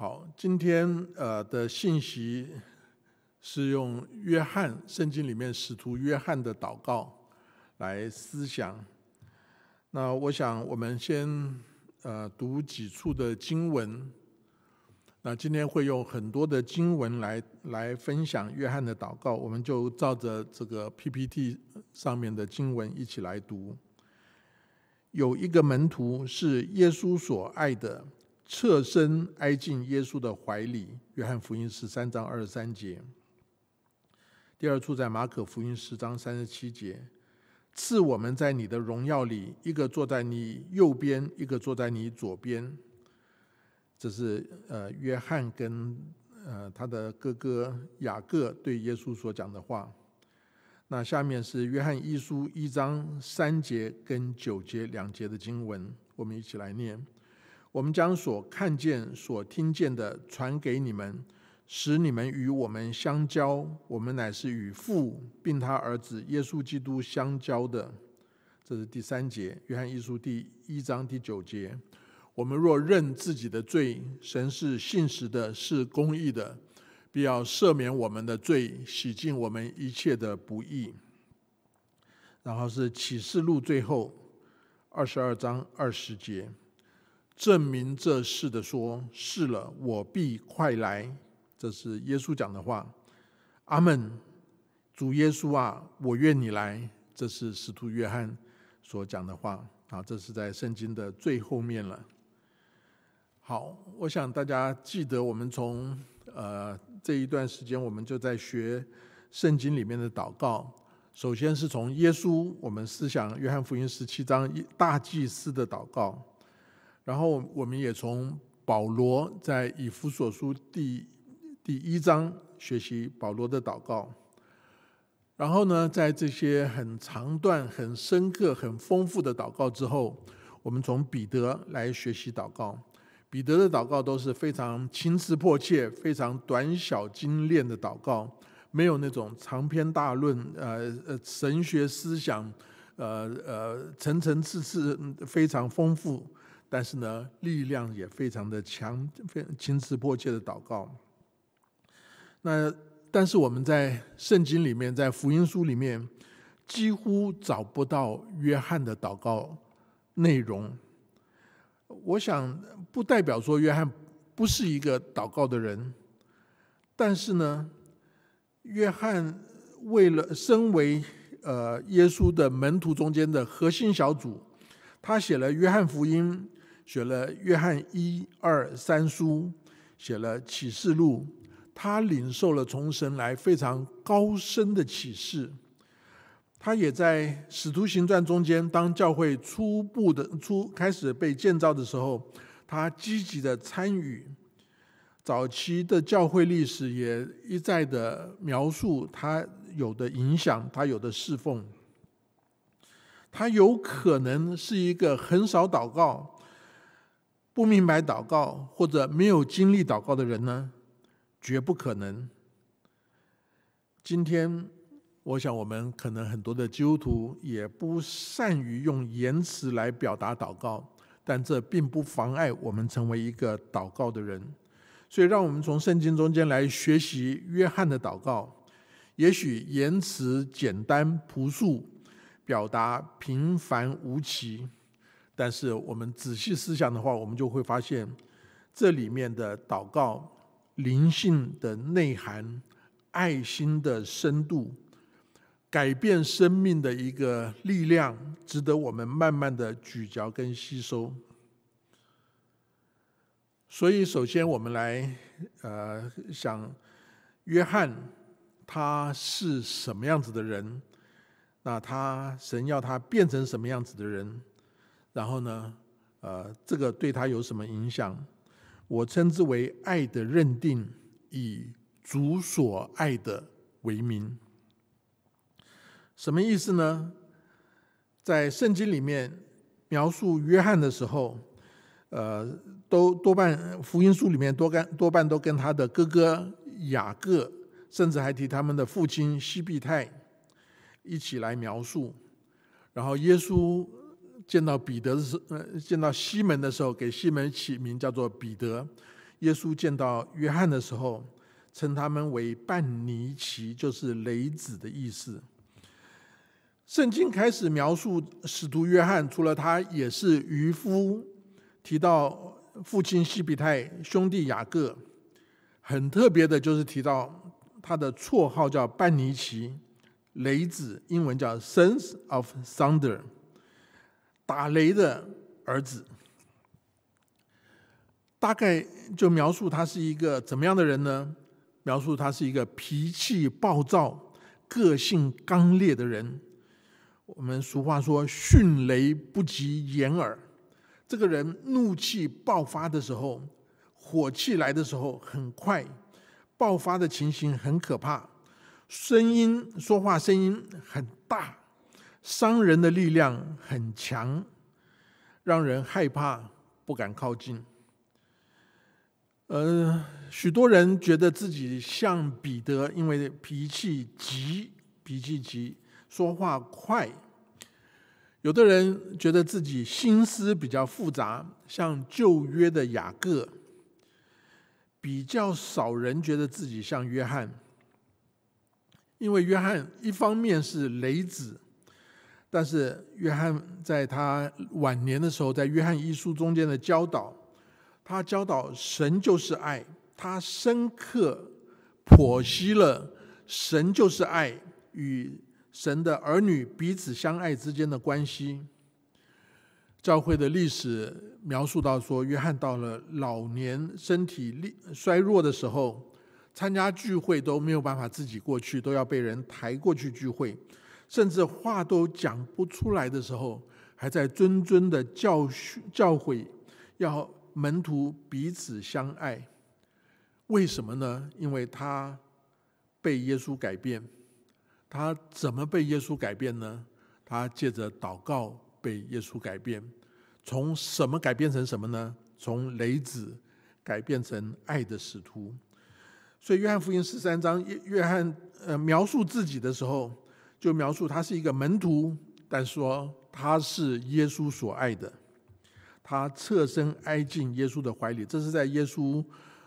好，今天呃的信息是用约翰圣经里面使徒约翰的祷告来思想。那我想我们先呃读几处的经文。那今天会用很多的经文来来分享约翰的祷告，我们就照着这个 PPT 上面的经文一起来读。有一个门徒是耶稣所爱的。侧身挨进耶稣的怀里，约翰福音十三章二十三节。第二处在马可福音十章三十七节，赐我们在你的荣耀里，一个坐在你右边，一个坐在你左边。这是呃约翰跟呃他的哥哥雅各对耶稣所讲的话。那下面是约翰一书一章三节跟九节两节的经文，我们一起来念。我们将所看见、所听见的传给你们，使你们与我们相交。我们乃是与父并他儿子耶稣基督相交的。这是第三节，约翰一书第一章第九节。我们若认自己的罪，神是信实的，是公义的，必要赦免我们的罪，洗净我们一切的不义。然后是启示录最后二十二章二十节。证明这事的说，是了，我必快来。这是耶稣讲的话。阿门。主耶稣啊，我愿你来。这是使徒约翰所讲的话。啊，这是在圣经的最后面了。好，我想大家记得，我们从呃这一段时间，我们就在学圣经里面的祷告。首先是从耶稣，我们思想约翰福音十七章大祭司的祷告。然后我们也从保罗在以弗所书第第一章学习保罗的祷告。然后呢，在这些很长段、很深刻、很丰富的祷告之后，我们从彼得来学习祷告。彼得的祷告都是非常情辞迫切、非常短小精炼的祷告，没有那种长篇大论、呃呃神学思想、呃呃层层次次非常丰富。但是呢，力量也非常的强，非常情辞迫切的祷告。那但是我们在圣经里面，在福音书里面，几乎找不到约翰的祷告内容。我想不代表说约翰不是一个祷告的人，但是呢，约翰为了身为呃耶稣的门徒中间的核心小组，他写了约翰福音。写了约翰一二三书，写了启示录，他领受了从神来非常高深的启示。他也在使徒行传中间，当教会初步的初开始被建造的时候，他积极的参与。早期的教会历史也一再的描述他有的影响，他有的侍奉。他有可能是一个很少祷告。不明白祷告或者没有经历祷告的人呢，绝不可能。今天，我想我们可能很多的基督徒也不善于用言辞来表达祷告，但这并不妨碍我们成为一个祷告的人。所以，让我们从圣经中间来学习约翰的祷告。也许言辞简单朴素，表达平凡无奇。但是我们仔细思想的话，我们就会发现，这里面的祷告、灵性的内涵、爱心的深度、改变生命的一个力量，值得我们慢慢的咀嚼跟吸收。所以，首先我们来呃想，约翰他是什么样子的人？那他神要他变成什么样子的人？然后呢，呃，这个对他有什么影响？我称之为爱的认定，以主所爱的为名。什么意思呢？在圣经里面描述约翰的时候，呃，都多半福音书里面多干多半都跟他的哥哥雅各，甚至还提他们的父亲西庇太一起来描述。然后耶稣。见到彼得的时，呃，见到西门的时候，给西门起名叫做彼得，耶稣见到约翰的时候，称他们为半尼奇，就是雷子的意思。圣经开始描述使徒约翰，除了他也是渔夫，提到父亲西比泰、兄弟雅各，很特别的就是提到他的绰号叫半尼奇，雷子，英文叫 Sons of Thunder，打雷的儿子。大概就描述他是一个怎么样的人呢？描述他是一个脾气暴躁、个性刚烈的人。我们俗话说“迅雷不及掩耳”，这个人怒气爆发的时候，火气来的时候很快，爆发的情形很可怕，声音说话声音很大，商人的力量很强，让人害怕，不敢靠近。呃，许多人觉得自己像彼得，因为脾气急，脾气急，说话快；有的人觉得自己心思比较复杂，像旧约的雅各；比较少人觉得自己像约翰，因为约翰一方面是雷子，但是约翰在他晚年的时候，在约翰一书中间的教导。他教导神就是爱，他深刻剖析了神就是爱与神的儿女彼此相爱之间的关系。教会的历史描述到说，约翰到了老年、身体力衰弱的时候，参加聚会都没有办法自己过去，都要被人抬过去聚会，甚至话都讲不出来的时候，还在谆谆的教训教诲要。门徒彼此相爱，为什么呢？因为他被耶稣改变。他怎么被耶稣改变呢？他借着祷告被耶稣改变。从什么改变成什么呢？从雷子改变成爱的使徒。所以约翰福音十三章，约约翰呃描述自己的时候，就描述他是一个门徒，但说他是耶稣所爱的。他侧身挨进耶稣的怀里，这是在耶稣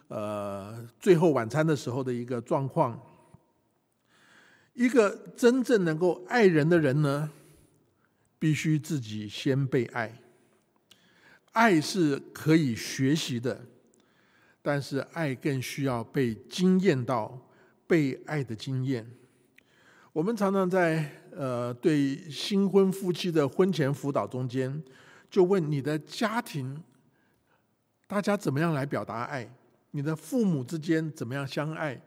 呃最后晚餐的时候的一个状况。一个真正能够爱人的人呢，必须自己先被爱。爱是可以学习的，但是爱更需要被经验到被爱的经验。我们常常在呃对新婚夫妻的婚前辅导中间。就问你的家庭，大家怎么样来表达爱？你的父母之间怎么样相爱？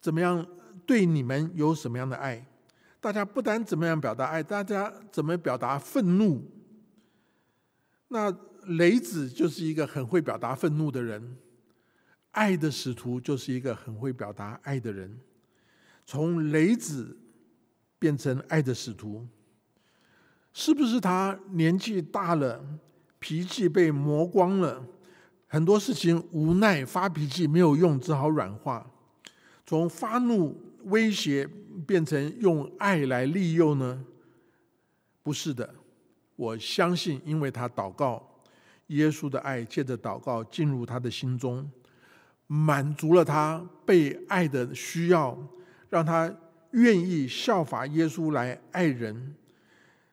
怎么样对你们有什么样的爱？大家不单怎么样表达爱，大家怎么表达愤怒？那雷子就是一个很会表达愤怒的人，爱的使徒就是一个很会表达爱的人，从雷子变成爱的使徒。是不是他年纪大了，脾气被磨光了，很多事情无奈发脾气没有用，只好软化，从发怒威胁变成用爱来利诱呢？不是的，我相信，因为他祷告，耶稣的爱借着祷告进入他的心中，满足了他被爱的需要，让他愿意效法耶稣来爱人。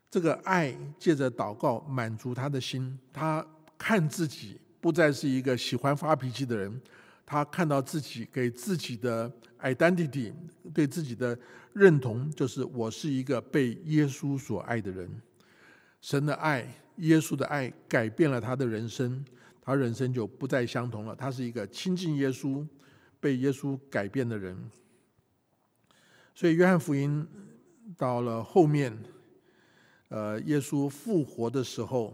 这个爱借着祷告满足他的心，他看自己不再是一个喜欢发脾气的人，他看到自己给自己的 identity 对自己的认同，就是我是一个被耶稣所爱的人。神的爱，耶稣的爱改变了他的人生，他人生就不再相同了。他是一个亲近耶稣、被耶稣改变的人。所以约翰福音到了后面。呃，耶稣复活的时候，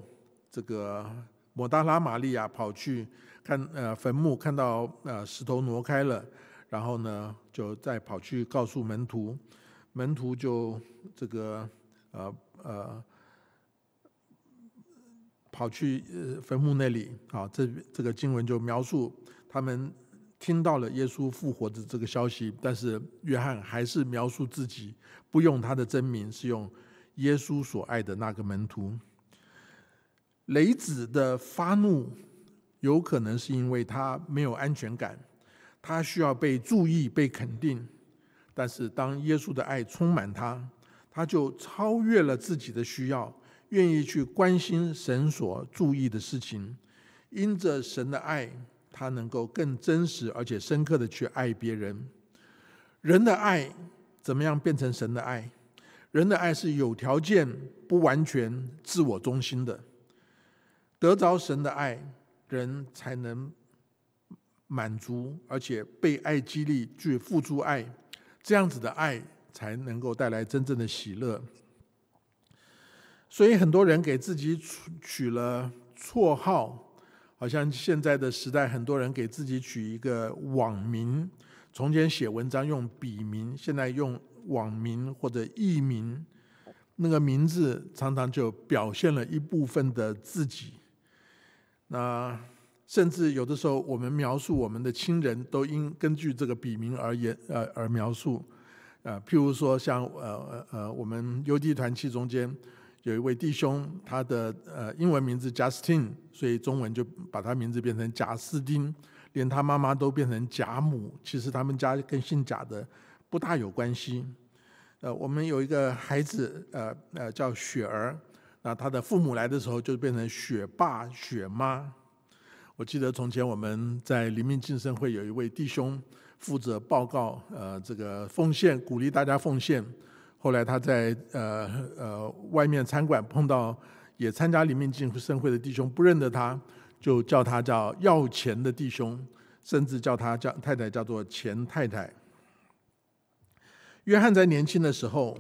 这个抹大拉玛利亚跑去看呃坟墓，看到呃石头挪开了，然后呢，就再跑去告诉门徒，门徒就这个呃呃跑去坟墓那里啊，这这个经文就描述他们听到了耶稣复活的这个消息，但是约翰还是描述自己不用他的真名，是用。耶稣所爱的那个门徒，雷子的发怒有可能是因为他没有安全感，他需要被注意、被肯定。但是当耶稣的爱充满他，他就超越了自己的需要，愿意去关心神所注意的事情。因着神的爱，他能够更真实而且深刻的去爱别人。人的爱怎么样变成神的爱？人的爱是有条件、不完全、自我中心的。得着神的爱，人才能满足，而且被爱激励去付出爱。这样子的爱才能够带来真正的喜乐。所以很多人给自己取取了绰号。好像现在的时代，很多人给自己取一个网名。从前写文章用笔名，现在用网名或者艺名。那个名字常常就表现了一部分的自己。那甚至有的时候，我们描述我们的亲人都应根据这个笔名而言，呃，而描述。呃，譬如说，像呃呃，我们邮递团契中间。有一位弟兄，他的呃英文名字 Justin，所以中文就把他名字变成贾斯丁，连他妈妈都变成贾母。其实他们家跟姓贾的不大有关系。呃，我们有一个孩子，呃呃叫雪儿，那他的父母来的时候就变成雪爸、雪妈。我记得从前我们在黎明晋生会有一位弟兄负责报告，呃这个奉献，鼓励大家奉献。后来他在呃呃外面餐馆碰到也参加里面进盛会的弟兄，不认得他，就叫他叫要钱的弟兄，甚至叫他叫太太叫做钱太太。约翰在年轻的时候，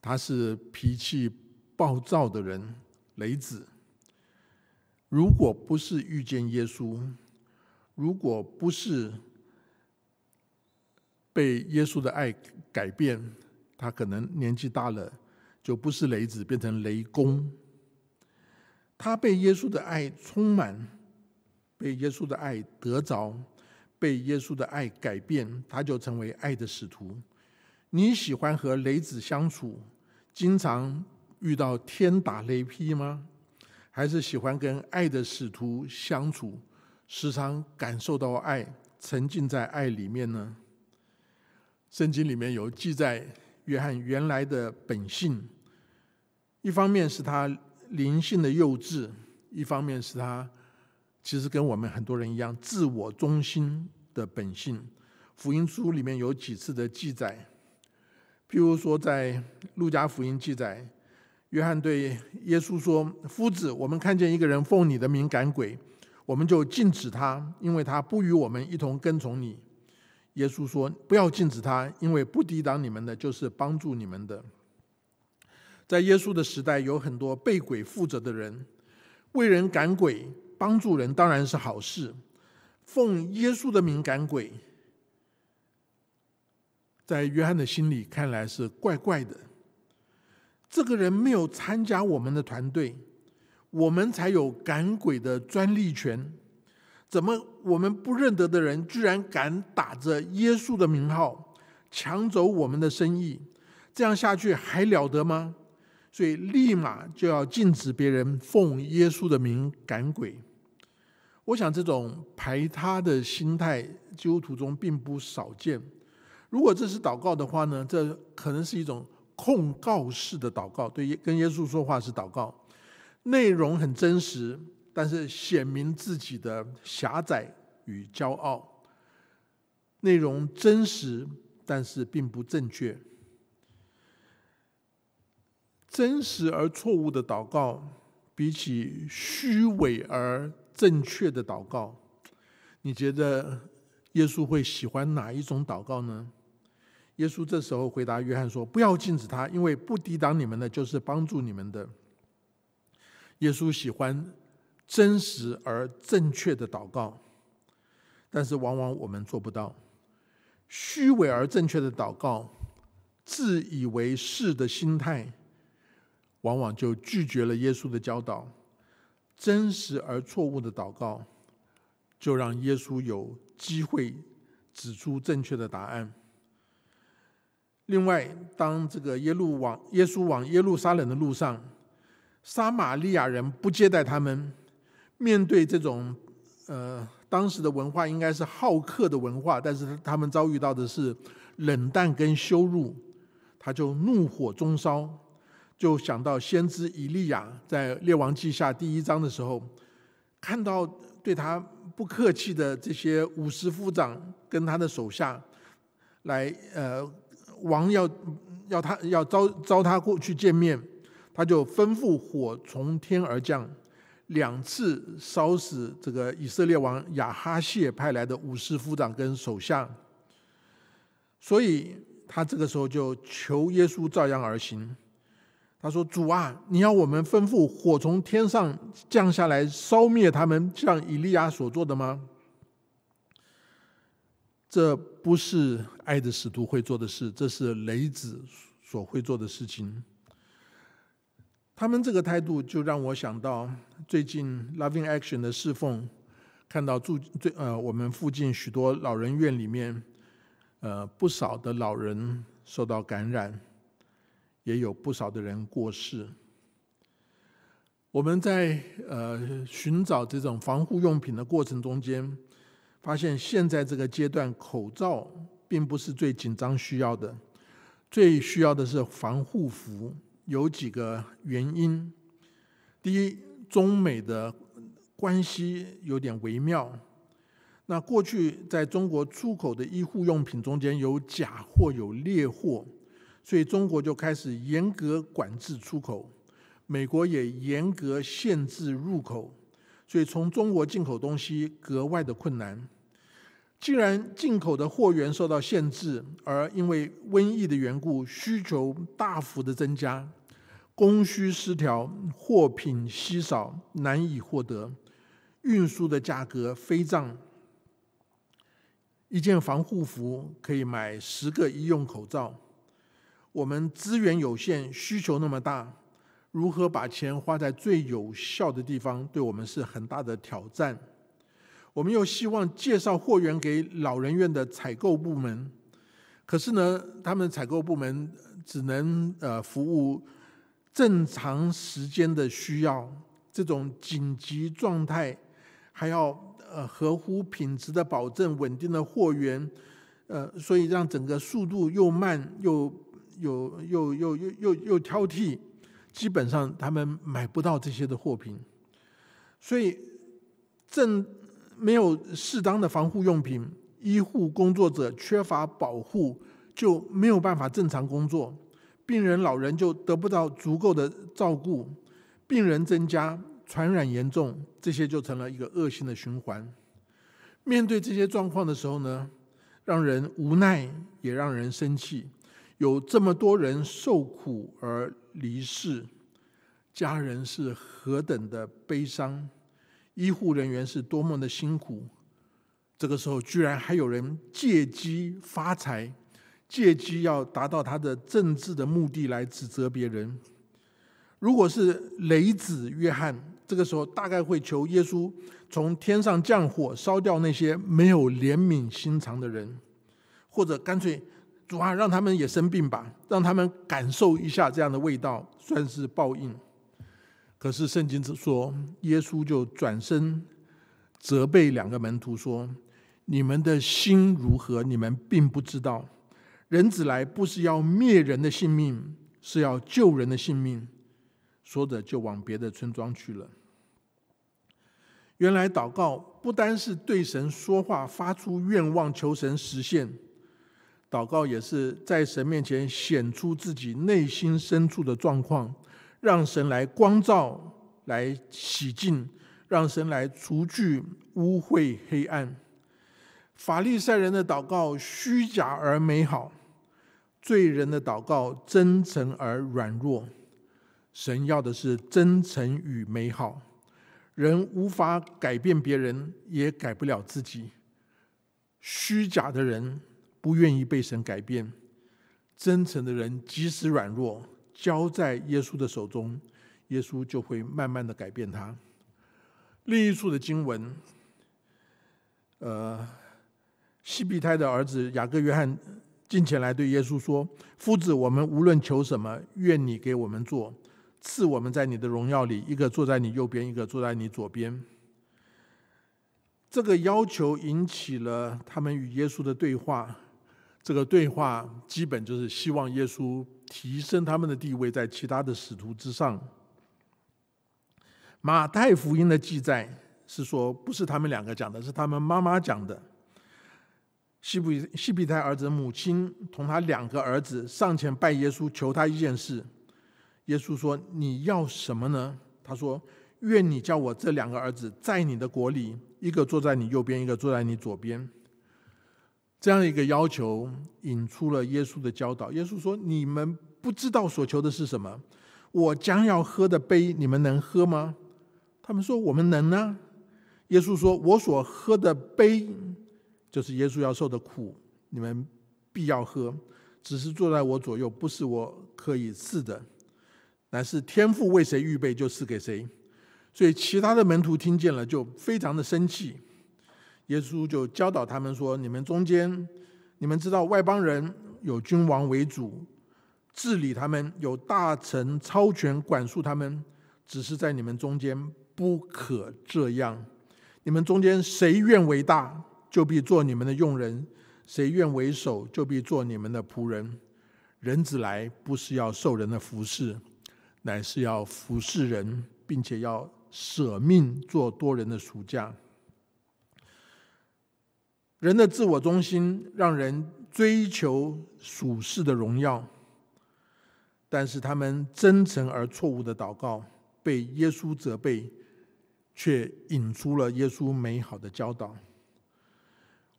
他是脾气暴躁的人，雷子。如果不是遇见耶稣，如果不是被耶稣的爱改变。他可能年纪大了，就不是雷子，变成雷公。他被耶稣的爱充满，被耶稣的爱得着，被耶稣的爱改变，他就成为爱的使徒。你喜欢和雷子相处，经常遇到天打雷劈吗？还是喜欢跟爱的使徒相处，时常感受到爱，沉浸在爱里面呢？圣经里面有记载。约翰原来的本性，一方面是他灵性的幼稚，一方面是他其实跟我们很多人一样自我中心的本性。福音书里面有几次的记载，譬如说在路加福音记载，约翰对耶稣说：“夫子，我们看见一个人奉你的名赶鬼，我们就禁止他，因为他不与我们一同跟从你。”耶稣说：“不要禁止他，因为不抵挡你们的，就是帮助你们的。”在耶稣的时代，有很多被鬼附着的人，为人赶鬼、帮助人当然是好事。奉耶稣的名赶鬼，在约翰的心里看来是怪怪的。这个人没有参加我们的团队，我们才有赶鬼的专利权。怎么我们不认得的人，居然敢打着耶稣的名号抢走我们的生意？这样下去还了得吗？所以立马就要禁止别人奉耶稣的名赶鬼。我想这种排他的心态，基督徒中并不少见。如果这是祷告的话呢？这可能是一种控告式的祷告，对跟耶稣说话是祷告，内容很真实。但是显明自己的狭窄与骄傲，内容真实，但是并不正确。真实而错误的祷告，比起虚伪而正确的祷告，你觉得耶稣会喜欢哪一种祷告呢？耶稣这时候回答约翰说：“不要禁止他，因为不抵挡你们的，就是帮助你们的。”耶稣喜欢。真实而正确的祷告，但是往往我们做不到。虚伪而正确的祷告，自以为是的心态，往往就拒绝了耶稣的教导。真实而错误的祷告，就让耶稣有机会指出正确的答案。另外，当这个耶路往耶稣往耶路撒冷的路上，撒玛利亚人不接待他们。面对这种呃当时的文化应该是好客的文化，但是他们遭遇到的是冷淡跟羞辱，他就怒火中烧，就想到先知以利亚在列王记下第一章的时候，看到对他不客气的这些武士夫长跟他的手下，来呃王要要他要招招他过去见面，他就吩咐火从天而降。两次烧死这个以色列王亚哈谢派来的武士夫长跟首相，所以他这个时候就求耶稣照样而行。他说：“主啊，你要我们吩咐火从天上降下来烧灭他们，像以利亚所做的吗？”这不是爱的使徒会做的事，这是雷子所会做的事情。他们这个态度就让我想到最近 Loving Action 的侍奉，看到住最呃我们附近许多老人院里面，呃不少的老人受到感染，也有不少的人过世。我们在呃寻找这种防护用品的过程中间，发现现在这个阶段口罩并不是最紧张需要的，最需要的是防护服。有几个原因。第一，中美的关系有点微妙。那过去在中国出口的医护用品中间有假货、有劣货，所以中国就开始严格管制出口。美国也严格限制入口，所以从中国进口东西格外的困难。既然进口的货源受到限制，而因为瘟疫的缘故，需求大幅的增加。供需失调，货品稀少，难以获得，运输的价格飞涨。一件防护服可以买十个医用口罩。我们资源有限，需求那么大，如何把钱花在最有效的地方，对我们是很大的挑战。我们又希望介绍货源给老人院的采购部门，可是呢，他们采购部门只能呃服务。正常时间的需要，这种紧急状态，还要呃合乎品质的保证，稳定的货源，呃，所以让整个速度又慢又又又又又又又挑剔，基本上他们买不到这些的货品，所以正没有适当的防护用品，医护工作者缺乏保护，就没有办法正常工作。病人老人就得不到足够的照顾，病人增加，传染严重，这些就成了一个恶性的循环。面对这些状况的时候呢，让人无奈，也让人生气。有这么多人受苦而离世，家人是何等的悲伤，医护人员是多么的辛苦。这个时候，居然还有人借机发财。借机要达到他的政治的目的来指责别人。如果是雷子约翰，这个时候大概会求耶稣从天上降火烧掉那些没有怜悯心肠的人，或者干脆主啊，让他们也生病吧，让他们感受一下这样的味道，算是报应。可是圣经只说，耶稣就转身责备两个门徒说：“你们的心如何？你们并不知道。”人子来不是要灭人的性命，是要救人的性命。说着就往别的村庄去了。原来祷告不单是对神说话，发出愿望求神实现，祷告也是在神面前显出自己内心深处的状况，让神来光照、来洗净，让神来除去污秽黑暗。法利赛人的祷告虚假而美好。罪人的祷告真诚而软弱，神要的是真诚与美好。人无法改变别人，也改不了自己。虚假的人不愿意被神改变，真诚的人即使软弱，交在耶稣的手中，耶稣就会慢慢的改变他。另一处的经文，呃，西庇太的儿子雅各约翰。进前来对耶稣说：“夫子，我们无论求什么，愿你给我们做，赐我们在你的荣耀里，一个坐在你右边，一个坐在你左边。”这个要求引起了他们与耶稣的对话。这个对话基本就是希望耶稣提升他们的地位在其他的使徒之上。马太福音的记载是说，不是他们两个讲的，是他们妈妈讲的。西比西比泰儿子的母亲同他两个儿子上前拜耶稣，求他一件事。耶稣说：“你要什么呢？”他说：“愿你叫我这两个儿子在你的国里，一个坐在你右边，一个坐在你左边。”这样一个要求引出了耶稣的教导。耶稣说：“你们不知道所求的是什么？我将要喝的杯，你们能喝吗？”他们说：“我们能呢。”耶稣说：“我所喝的杯，就是耶稣要受的苦，你们必要喝。只是坐在我左右，不是我可以赐的，乃是天父为谁预备，就赐给谁。”所以其他的门徒听见了，就非常的生气。耶稣就教导他们说：“你们中间，你们知道外邦人有君王为主，治理他们，有大臣超权管束他们。只是在你们中间不可这样。你们中间谁愿为大，就必做你们的用人；谁愿为首，就必做你们的仆人。人子来不是要受人的服侍，乃是要服侍人，并且要舍命做多人的赎价。”人的自我中心让人追求属世的荣耀，但是他们真诚而错误的祷告被耶稣责备，却引出了耶稣美好的教导。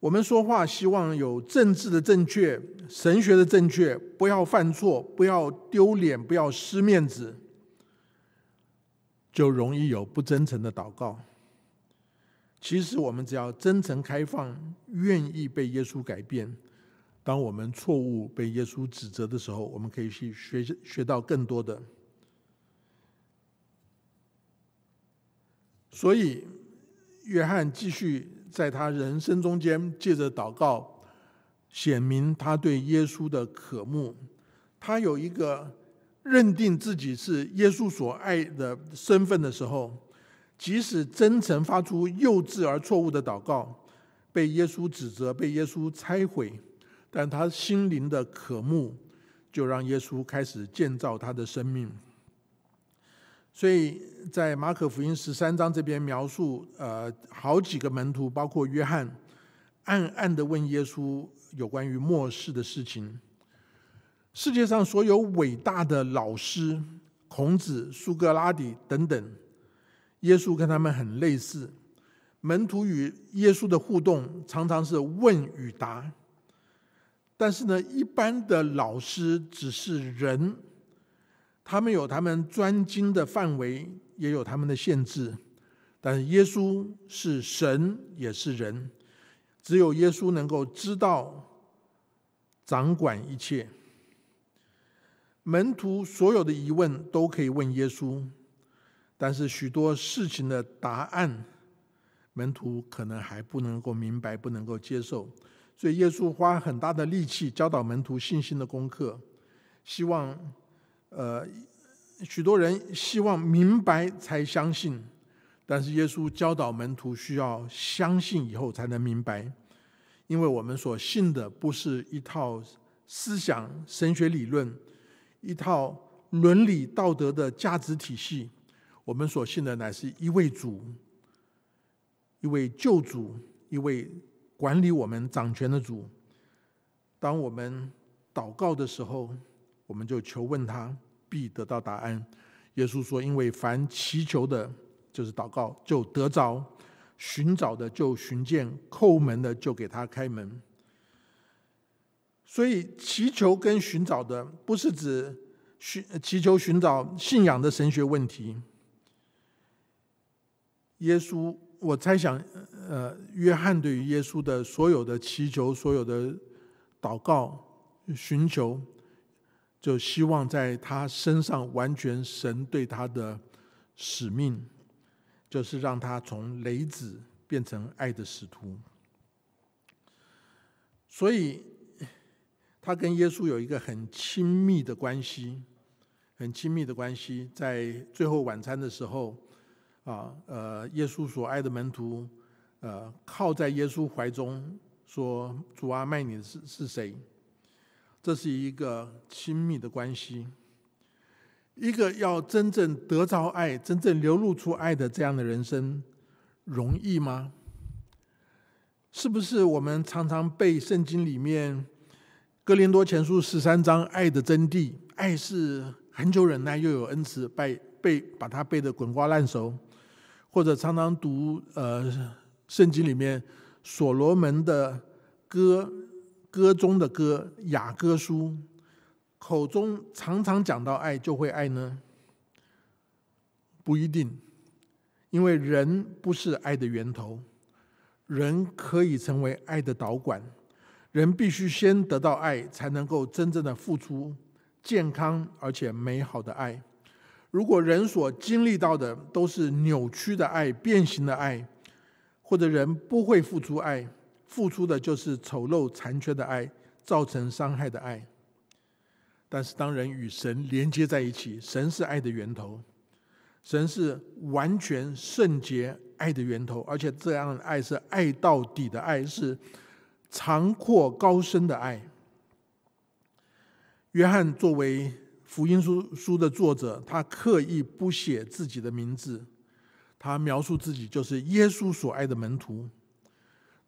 我们说话希望有政治的正确、神学的正确，不要犯错，不要丢脸，不要失面子，就容易有不真诚的祷告。其实我们只要真诚开放，愿意被耶稣改变。当我们错误被耶稣指责的时候，我们可以去学学到更多的。所以，约翰继续在他人生中间，借着祷告，显明他对耶稣的渴慕。他有一个认定自己是耶稣所爱的身份的时候。即使真诚发出幼稚而错误的祷告，被耶稣指责，被耶稣拆毁，但他心灵的渴慕，就让耶稣开始建造他的生命。所以在马可福音十三章这边描述，呃，好几个门徒，包括约翰，暗暗的问耶稣有关于末世的事情。世界上所有伟大的老师，孔子、苏格拉底等等。耶稣跟他们很类似，门徒与耶稣的互动常常是问与答。但是呢，一般的老师只是人，他们有他们专精的范围，也有他们的限制。但是耶稣是神，也是人，只有耶稣能够知道、掌管一切。门徒所有的疑问都可以问耶稣。但是许多事情的答案，门徒可能还不能够明白，不能够接受，所以耶稣花很大的力气教导门徒信心的功课，希望，呃，许多人希望明白才相信，但是耶稣教导门徒需要相信以后才能明白，因为我们所信的不是一套思想神学理论，一套伦理道德的价值体系。我们所信的乃是一位主，一位救主，一位管理我们掌权的主。当我们祷告的时候，我们就求问他，必得到答案。耶稣说：“因为凡祈求的，就是祷告，就得着；寻找的就寻见；叩门的就给他开门。”所以，祈求跟寻找的，不是指寻祈求寻找信仰的神学问题。耶稣，我猜想，呃，约翰对于耶稣的所有的祈求、所有的祷告、寻求，就希望在他身上完全神对他的使命，就是让他从雷子变成爱的使徒。所以，他跟耶稣有一个很亲密的关系，很亲密的关系，在最后晚餐的时候。啊，呃，耶稣所爱的门徒呃，靠在耶稣怀中，说：“主啊，卖你的是是谁？”这是一个亲密的关系。一个要真正得着爱、真正流露出爱的这样的人生，容易吗？是不是我们常常背圣经里面《哥林多前书》十三章爱的真谛？爱是很久忍耐，又有恩慈，背背把它背得滚瓜烂熟，或者常常读呃圣经里面所罗门的歌歌中的歌雅歌书。口中常常讲到爱，就会爱呢？不一定，因为人不是爱的源头，人可以成为爱的导管。人必须先得到爱，才能够真正的付出健康而且美好的爱。如果人所经历到的都是扭曲的爱、变形的爱，或者人不会付出爱，付出的就是丑陋残缺的爱，造成伤害的爱。但是，当人与神连接在一起，神是爱的源头，神是完全圣洁爱的源头，而且这样的爱是爱到底的爱，是长阔高深的爱。约翰作为福音书书的作者，他刻意不写自己的名字，他描述自己就是耶稣所爱的门徒。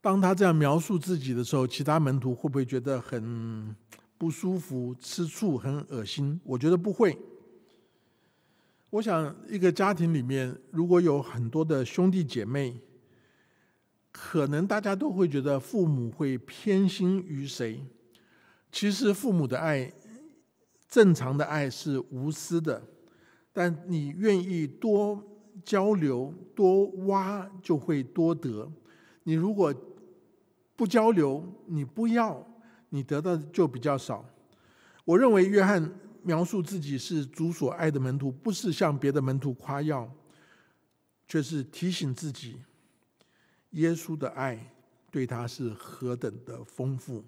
当他这样描述自己的时候，其他门徒会不会觉得很？不舒服、吃醋、很恶心，我觉得不会。我想，一个家庭里面如果有很多的兄弟姐妹，可能大家都会觉得父母会偏心于谁。其实，父母的爱，正常的爱是无私的，但你愿意多交流、多挖，就会多得。你如果不交流，你不要。你得到的就比较少。我认为约翰描述自己是主所爱的门徒，不是向别的门徒夸耀，却是提醒自己，耶稣的爱对他是何等的丰富。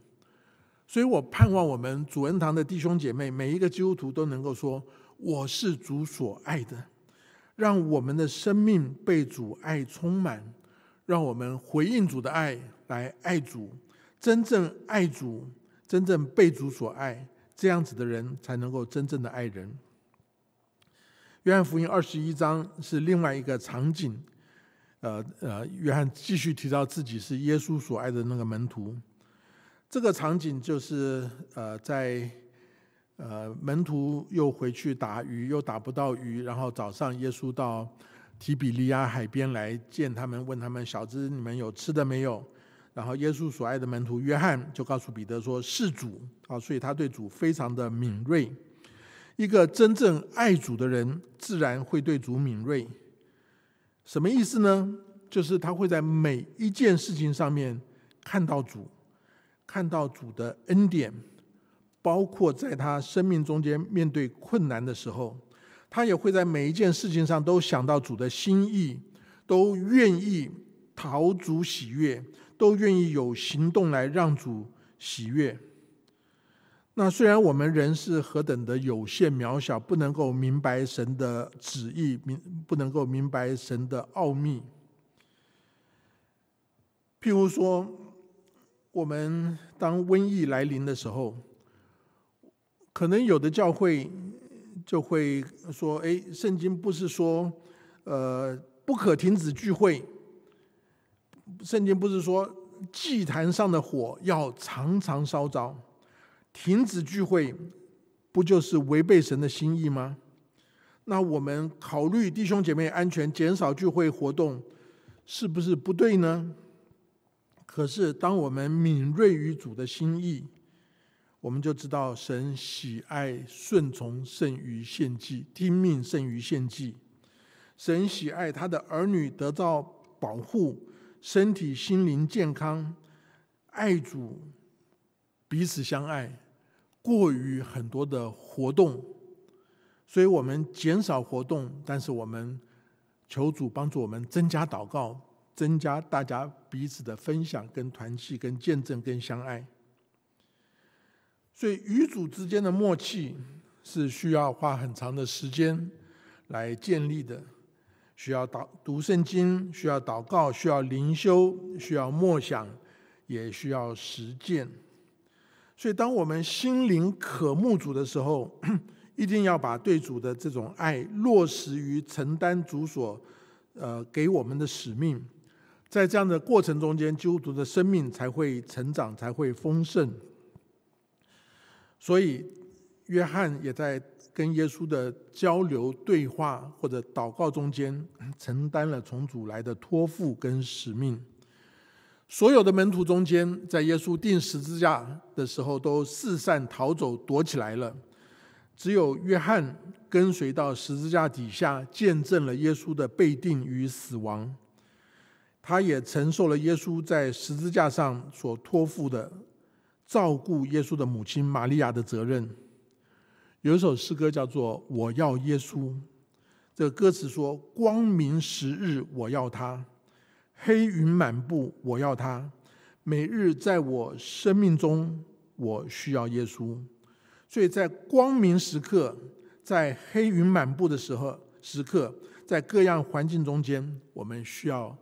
所以我盼望我们主恩堂的弟兄姐妹，每一个基督徒都能够说：“我是主所爱的。”让我们的生命被主爱充满，让我们回应主的爱来爱主。真正爱主、真正被主所爱，这样子的人才能够真正的爱人。约翰福音二十一章是另外一个场景，呃呃，约翰继续提到自己是耶稣所爱的那个门徒。这个场景就是呃，在呃门徒又回去打鱼，又打不到鱼，然后早上耶稣到提比利亚海边来见他们，问他们：“小子，你们有吃的没有？”然后耶稣所爱的门徒约翰就告诉彼得说：“是主啊！”所以他对主非常的敏锐。一个真正爱主的人，自然会对主敏锐。什么意思呢？就是他会在每一件事情上面看到主，看到主的恩典，包括在他生命中间面对困难的时候，他也会在每一件事情上都想到主的心意，都愿意讨主喜悦。都愿意有行动来让主喜悦。那虽然我们人是何等的有限渺小，不能够明白神的旨意，明不能够明白神的奥秘。譬如说，我们当瘟疫来临的时候，可能有的教会就会说：“哎，圣经不是说，呃，不可停止聚会。”圣经不是说祭坛上的火要常常烧着，停止聚会不就是违背神的心意吗？那我们考虑弟兄姐妹安全，减少聚会活动，是不是不对呢？可是当我们敏锐于主的心意，我们就知道神喜爱顺从胜于献祭，听命胜于献祭。神喜爱他的儿女得到保护。身体、心灵健康，爱主，彼此相爱，过于很多的活动，所以我们减少活动，但是我们求主帮助我们增加祷告，增加大家彼此的分享、跟团契、跟见证、跟相爱。所以与主之间的默契是需要花很长的时间来建立的。需要祷读圣经，需要祷告，需要灵修，需要默想，也需要实践。所以，当我们心灵渴慕主的时候，一定要把对主的这种爱落实于承担主所呃给我们的使命。在这样的过程中间，基督徒的生命才会成长，才会丰盛。所以，约翰也在跟耶稣的交流、对话或者祷告中间，承担了从主来的托付跟使命。所有的门徒中间，在耶稣钉十字架的时候，都四散逃走，躲起来了。只有约翰跟随到十字架底下，见证了耶稣的被定与死亡。他也承受了耶稣在十字架上所托付的照顾耶稣的母亲玛利亚的责任。有一首诗歌叫做《我要耶稣》，这歌词说：“光明时日我要他，黑云满布我要他，每日在我生命中我需要耶稣。”所以在光明时刻，在黑云满布的时候时刻，在各样环境中间，我们需要。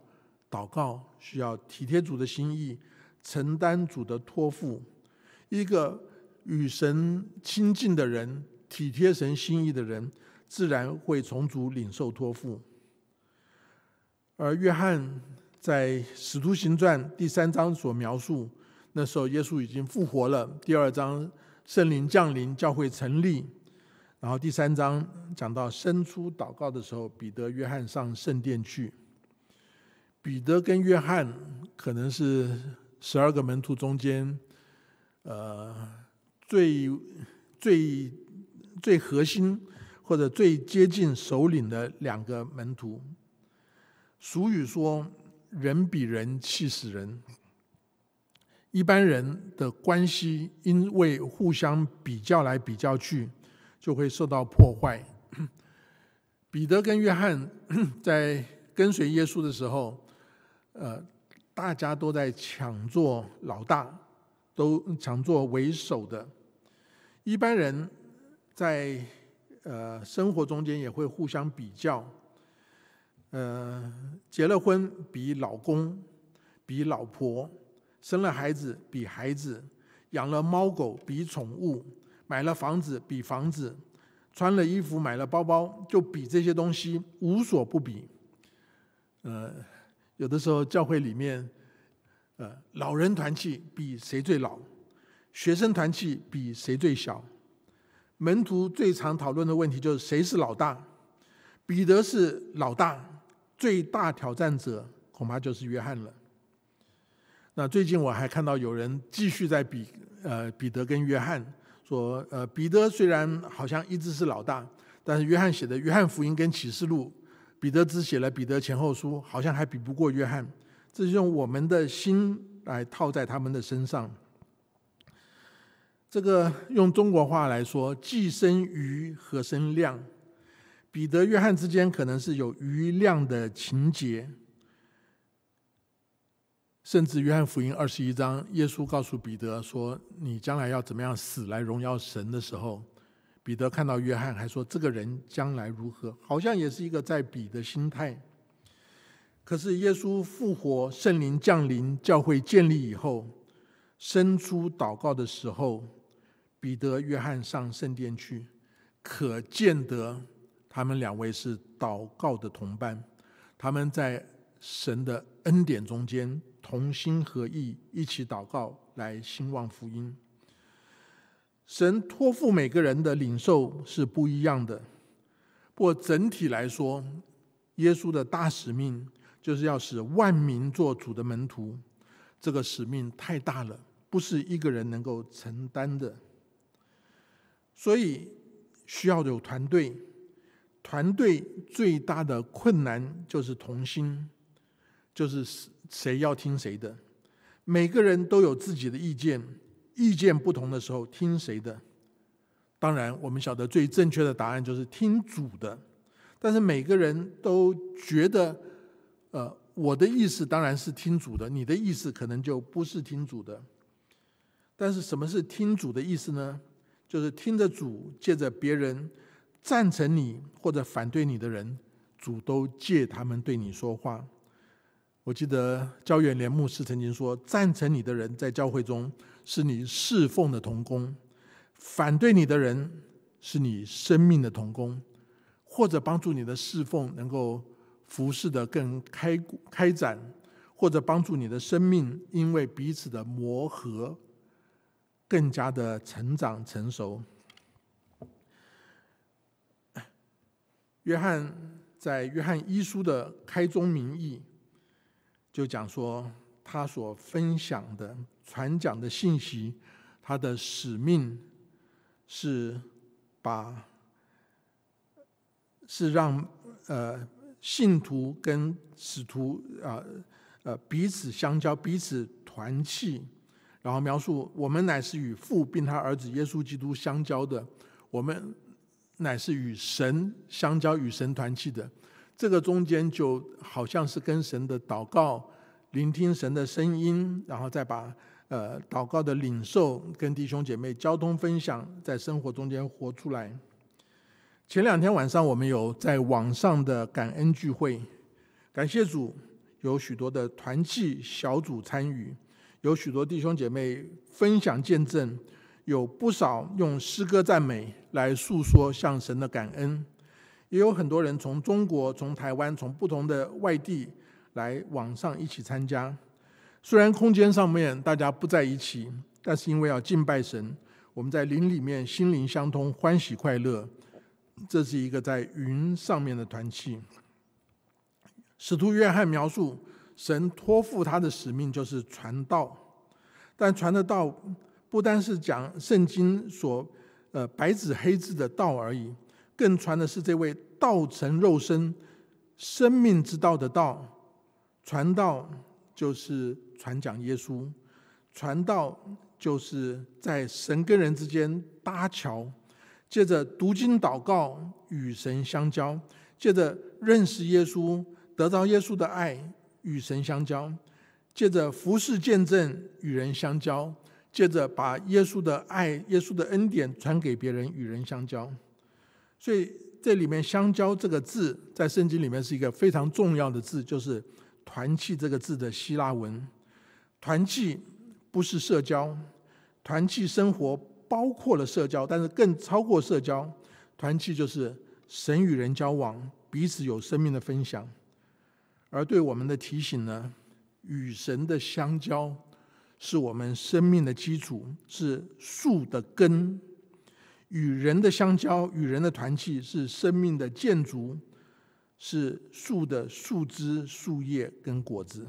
祷告需要体贴主的心意，承担主的托付。一个与神亲近的人，体贴神心意的人，自然会从主领受托付。而约翰在《使徒行传》第三章所描述，那时候耶稣已经复活了。第二章圣灵降临，教会成立。然后第三章讲到伸出祷告的时候，彼得、约翰上圣殿去。彼得跟约翰可能是十二个门徒中间，呃，最最最核心或者最接近首领的两个门徒。俗语说：“人比人气死人。”一般人的关系因为互相比较来比较去，就会受到破坏。彼得跟约翰 在跟随耶稣的时候。呃，大家都在抢做老大，都抢做为首的。一般人在呃生活中间也会互相比较，呃，结了婚比老公，比老婆，生了孩子比孩子，养了猫狗比宠物，买了房子比房子，穿了衣服买了包包就比这些东西无所不比，呃。有的时候，教会里面，呃，老人团契比谁最老，学生团契比谁最小，门徒最常讨论的问题就是谁是老大。彼得是老大，最大挑战者恐怕就是约翰了。那最近我还看到有人继续在比，呃，彼得跟约翰说，呃，彼得虽然好像一直是老大，但是约翰写的《约翰福音》跟《启示录》。彼得只写了《彼得前后书》，好像还比不过约翰。这是用我们的心来套在他们的身上。这个用中国话来说，既生瑜，何生亮？彼得、约翰之间可能是有余量的情节。甚至约翰福音二十一章，耶稣告诉彼得说：“你将来要怎么样死来荣耀神的时候。”彼得看到约翰，还说：“这个人将来如何？”好像也是一个在比的心态。可是耶稣复活、圣灵降临、教会建立以后，伸出祷告的时候，彼得、约翰上圣殿去，可见得他们两位是祷告的同伴。他们在神的恩典中间同心合意，一起祷告，来兴旺福音。神托付每个人的领受是不一样的，不过整体来说，耶稣的大使命就是要使万民做主的门徒。这个使命太大了，不是一个人能够承担的，所以需要有团队。团队最大的困难就是同心，就是谁要听谁的，每个人都有自己的意见。意见不同的时候，听谁的？当然，我们晓得最正确的答案就是听主的。但是每个人都觉得，呃，我的意思当然是听主的，你的意思可能就不是听主的。但是什么是听主的意思呢？就是听着主，借着别人赞成你或者反对你的人，主都借他们对你说话。我记得教员连牧师曾经说：“赞成你的人在教会中是你侍奉的童工，反对你的人是你生命的童工，或者帮助你的侍奉能够服侍的更开开展，或者帮助你的生命因为彼此的磨合更加的成长成熟。”约翰在约翰一书的开宗明义。就讲说，他所分享的、传讲的信息，他的使命是把是让呃信徒跟使徒啊呃彼此相交、彼此团契，然后描述我们乃是与父并他儿子耶稣基督相交的，我们乃是与神相交、与神团契的。这个中间就好像是跟神的祷告，聆听神的声音，然后再把呃祷告的领受跟弟兄姐妹交通分享，在生活中间活出来。前两天晚上我们有在网上的感恩聚会，感谢主，有许多的团契小组参与，有许多弟兄姐妹分享见证，有不少用诗歌赞美来诉说向神的感恩。也有很多人从中国、从台湾、从不同的外地来网上一起参加。虽然空间上面大家不在一起，但是因为要敬拜神，我们在灵里面心灵相通，欢喜快乐。这是一个在云上面的团契。使徒约翰描述神托付他的使命就是传道，但传的道不单是讲圣经所呃白纸黑字的道而已。更传的是这位道成肉身、生命之道的道，传道就是传讲耶稣，传道就是在神跟人之间搭桥，借着读经祷告与神相交，借着认识耶稣得到耶稣的爱与神相交，借着服侍见证与人相交，借着把耶稣的爱、耶稣的恩典传给别人与人相交。所以这里面“相交”这个字，在圣经里面是一个非常重要的字，就是“团契”这个字的希腊文。团契不是社交，团契生活包括了社交，但是更超过社交。团契就是神与人交往，彼此有生命的分享。而对我们的提醒呢，与神的相交是我们生命的基础，是树的根。与人的相交，与人的团契，是生命的建筑，是树的树枝、树叶跟果子。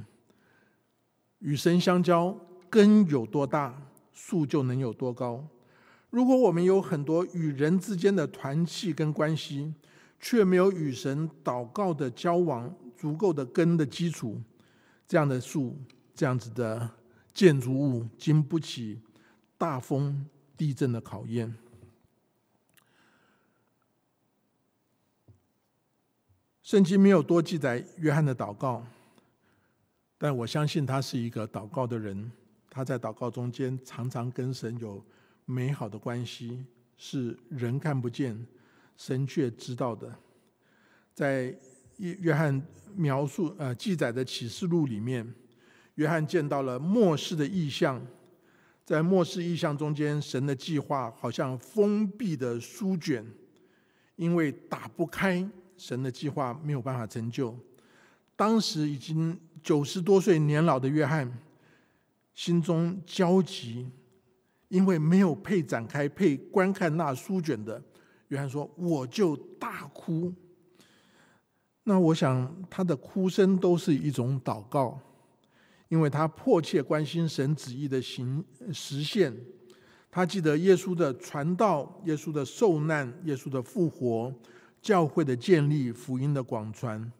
与神相交，根有多大，树就能有多高。如果我们有很多与人之间的团契跟关系，却没有与神祷告的交往，足够的根的基础，这样的树，这样子的建筑物，经不起大风、地震的考验。圣经没有多记载约翰的祷告，但我相信他是一个祷告的人。他在祷告中间常常跟神有美好的关系，是人看不见，神却知道的。在约约翰描述呃记载的启示录里面，约翰见到了末世的意象，在末世意象中间，神的计划好像封闭的书卷，因为打不开。神的计划没有办法成就。当时已经九十多岁年老的约翰，心中焦急，因为没有配展开、配观看那书卷的。约翰说：“我就大哭。”那我想他的哭声都是一种祷告，因为他迫切关心神旨意的行实现。他记得耶稣的传道、耶稣的受难、耶稣的复活。教会的建立，福音的广传，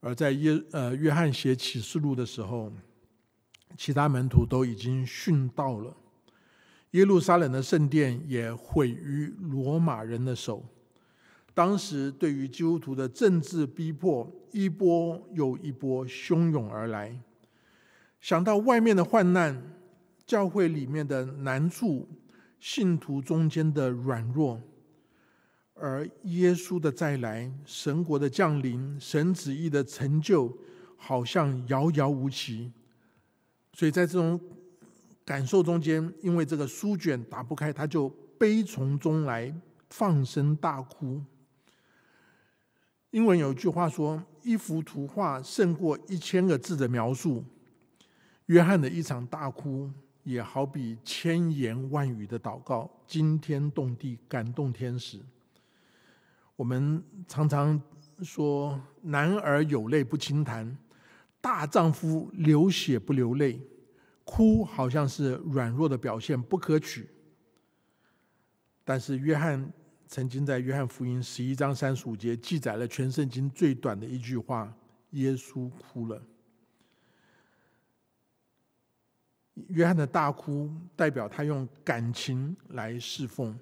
而在约呃约翰写启示录的时候，其他门徒都已经殉道了。耶路撒冷的圣殿也毁于罗马人的手。当时对于基督徒的政治逼迫，一波又一波汹涌而来。想到外面的患难，教会里面的难处，信徒中间的软弱。而耶稣的再来、神国的降临、神旨意的成就，好像遥遥无期。所以在这种感受中间，因为这个书卷打不开，他就悲从中来，放声大哭。英文有一句话说：“一幅图画胜过一千个字的描述。”约翰的一场大哭，也好比千言万语的祷告，惊天动地，感动天使。我们常常说“男儿有泪不轻弹”，大丈夫流血不流泪，哭好像是软弱的表现，不可取。但是约翰曾经在约翰福音十一章三十五节记载了全圣经最短的一句话：“耶稣哭了。”约翰的大哭代表他用感情来侍奉。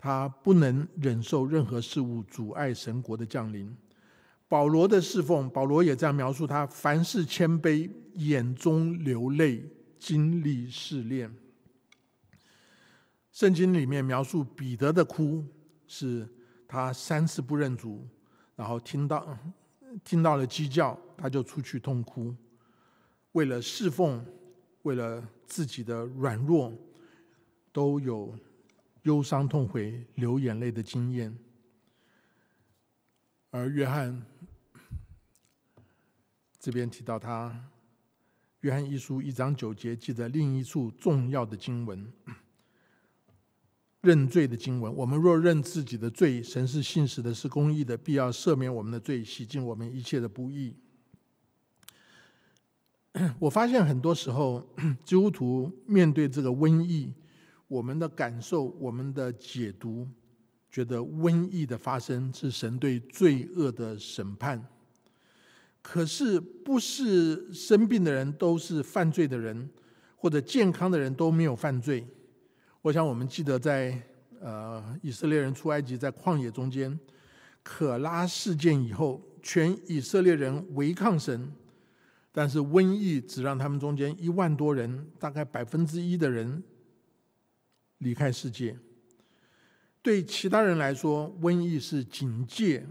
他不能忍受任何事物阻碍神国的降临。保罗的侍奉，保罗也这样描述他：凡事谦卑，眼中流泪，经历试炼。圣经里面描述彼得的哭，是他三次不认主，然后听到听到了鸡叫，他就出去痛哭。为了侍奉，为了自己的软弱，都有。忧伤痛悔、流眼泪的经验，而约翰这边提到他，《约翰一书》一章九节记得另一处重要的经文，认罪的经文。我们若认自己的罪，神是信实的，是公义的，必要赦免我们的罪，洗净我们一切的不义。我发现很多时候，基督徒面对这个瘟疫。我们的感受，我们的解读，觉得瘟疫的发生是神对罪恶的审判。可是，不是生病的人都是犯罪的人，或者健康的人都没有犯罪。我想，我们记得在呃以色列人出埃及在旷野中间，可拉事件以后，全以色列人违抗神，但是瘟疫只让他们中间一万多人，大概百分之一的人。离开世界，对其他人来说，瘟疫是警戒，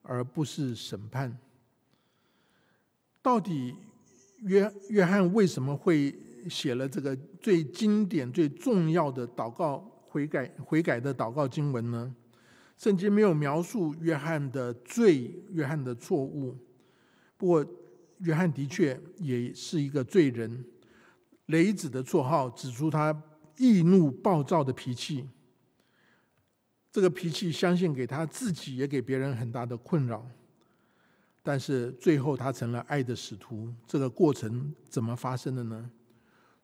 而不是审判。到底约约翰为什么会写了这个最经典、最重要的祷告悔改悔改的祷告经文呢？圣经没有描述约翰的罪、约翰的错误。不过，约翰的确也是一个罪人。雷子的绰号指出他。易怒暴躁的脾气，这个脾气相信给他自己也给别人很大的困扰。但是最后他成了爱的使徒，这个过程怎么发生的呢？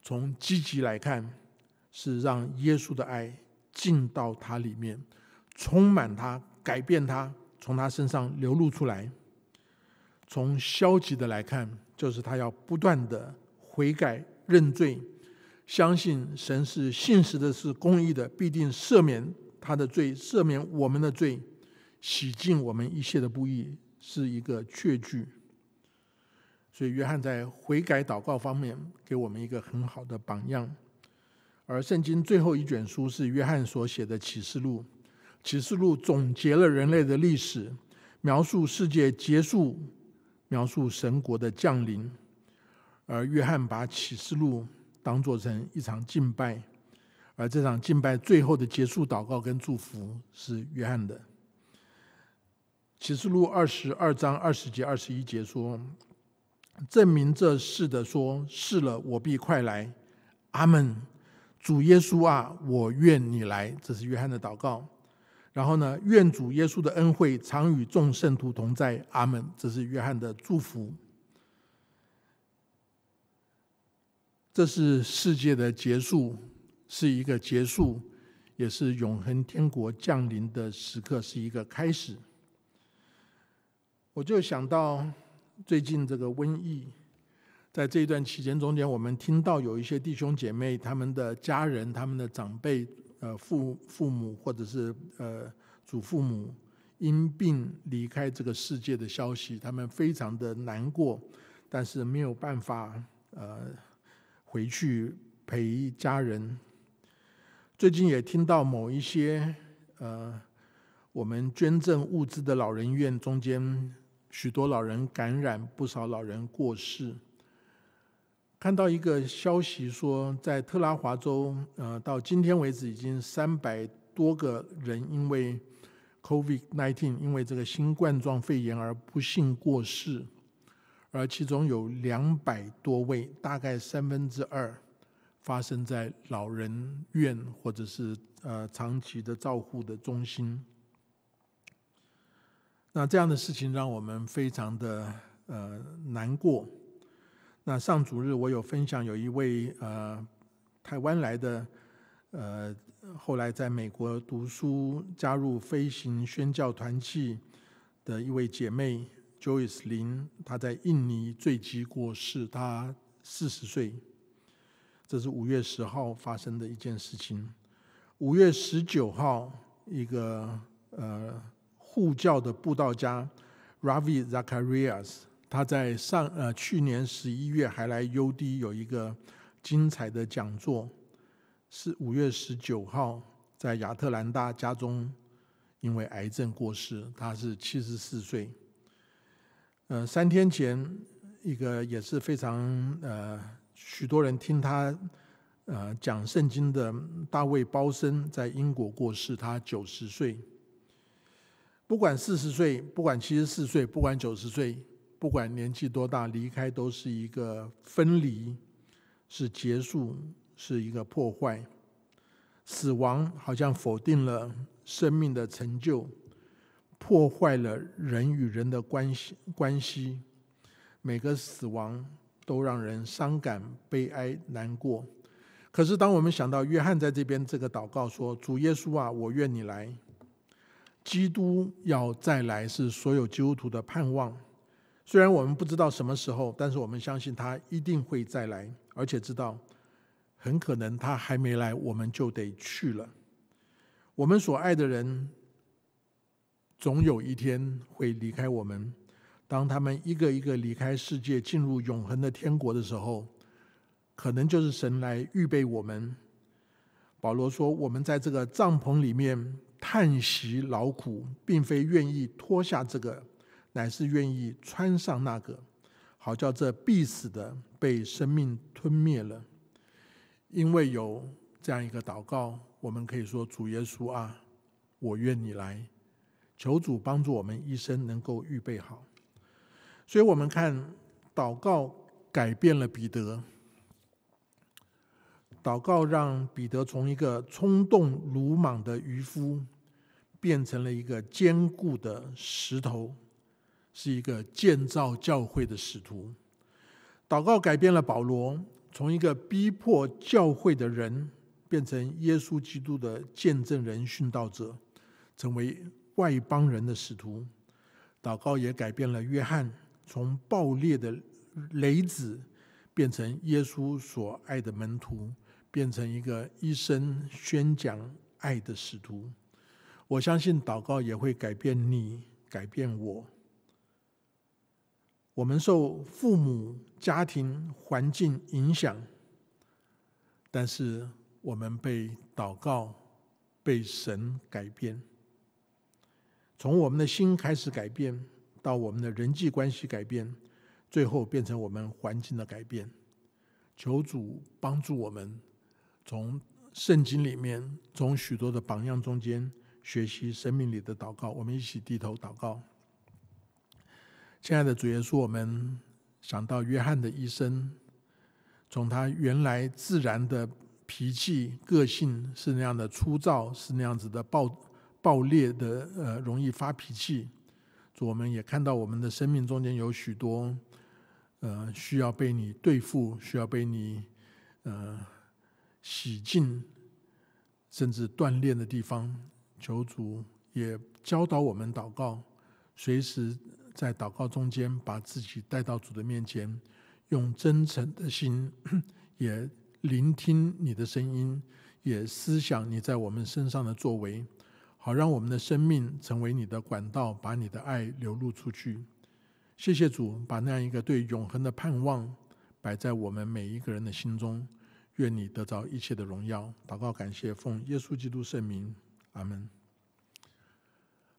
从积极来看，是让耶稣的爱进到他里面，充满他，改变他，从他身上流露出来。从消极的来看，就是他要不断的悔改认罪。相信神是信实的，是公义的，必定赦免他的罪，赦免我们的罪，洗净我们一切的不义，是一个确据。所以，约翰在悔改祷告方面给我们一个很好的榜样。而圣经最后一卷书是约翰所写的启示录，启示录总结了人类的历史，描述世界结束，描述神国的降临。而约翰把启示录。当做成一场敬拜，而这场敬拜最后的结束祷告跟祝福是约翰的。启示录二十二章二十节二十一节说：“证明这事的说，是了，我必快来。”阿门。主耶稣啊，我愿你来。这是约翰的祷告。然后呢，愿主耶稣的恩惠常与众圣徒同在。阿门。这是约翰的祝福。这是世界的结束，是一个结束，也是永恒天国降临的时刻，是一个开始。我就想到最近这个瘟疫，在这一段期间中间，我们听到有一些弟兄姐妹，他们的家人、他们的长辈、呃父父母或者是呃祖父母因病离开这个世界的消息，他们非常的难过，但是没有办法呃。回去陪家人。最近也听到某一些呃我们捐赠物资的老人院中间，许多老人感染，不少老人过世。看到一个消息说，在特拉华州，呃，到今天为止已经三百多个人因为 COVID-19，因为这个新冠状肺炎而不幸过世，而其中有两百多位，大概三分之二发生在老人院或者是呃长期的照护的中心。那这样的事情让我们非常的呃难过。那上主日我有分享，有一位呃台湾来的呃后来在美国读书，加入飞行宣教团契的一位姐妹 Joyce 林，她在印尼坠机过世，她四十岁。这是五月十号发生的一件事情。五月十九号，一个呃护教的布道家 Ravi Zacharias。他在上呃去年十一月还来 UD 有一个精彩的讲座，是五月十九号在亚特兰大家中因为癌症过世，他是七十四岁。呃，三天前一个也是非常呃许多人听他呃讲圣经的大卫包森在英国过世，他九十岁。不管四十岁，不管七十四岁，不管九十岁。不管年纪多大，离开都是一个分离，是结束，是一个破坏。死亡好像否定了生命的成就，破坏了人与人的关系关系。每个死亡都让人伤感、悲哀、难过。可是，当我们想到约翰在这边这个祷告说：“主耶稣啊，我愿你来。”基督要再来，是所有基督徒的盼望。虽然我们不知道什么时候，但是我们相信他一定会再来，而且知道很可能他还没来，我们就得去了。我们所爱的人，总有一天会离开我们。当他们一个一个离开世界，进入永恒的天国的时候，可能就是神来预备我们。保罗说：“我们在这个帐篷里面叹息劳苦，并非愿意脱下这个。”乃是愿意穿上那个，好叫这必死的被生命吞灭了。因为有这样一个祷告，我们可以说：“主耶稣啊，我愿你来，求主帮助我们一生能够预备好。”所以，我们看祷告改变了彼得，祷告让彼得从一个冲动鲁莽的渔夫，变成了一个坚固的石头。是一个建造教会的使徒，祷告改变了保罗，从一个逼迫教会的人，变成耶稣基督的见证人、殉道者，成为外邦人的使徒。祷告也改变了约翰，从暴烈的雷子，变成耶稣所爱的门徒，变成一个一生宣讲爱的使徒。我相信祷告也会改变你，改变我。我们受父母、家庭环境影响，但是我们被祷告、被神改变。从我们的心开始改变，到我们的人际关系改变，最后变成我们环境的改变。求主帮助我们，从圣经里面，从许多的榜样中间学习生命里的祷告。我们一起低头祷告。亲爱的主耶稣，我们想到约翰的一生，从他原来自然的脾气、个性是那样的粗糙，是那样子的暴暴烈的，呃，容易发脾气。主，我们也看到我们的生命中间有许多，呃，需要被你对付，需要被你呃洗净，甚至锻炼的地方。求主也教导我们祷告，随时。在祷告中间，把自己带到主的面前，用真诚的心，也聆听你的声音，也思想你在我们身上的作为，好让我们的生命成为你的管道，把你的爱流露出去。谢谢主，把那样一个对永恒的盼望摆在我们每一个人的心中。愿你得着一切的荣耀。祷告，感谢奉耶稣基督圣名，阿门。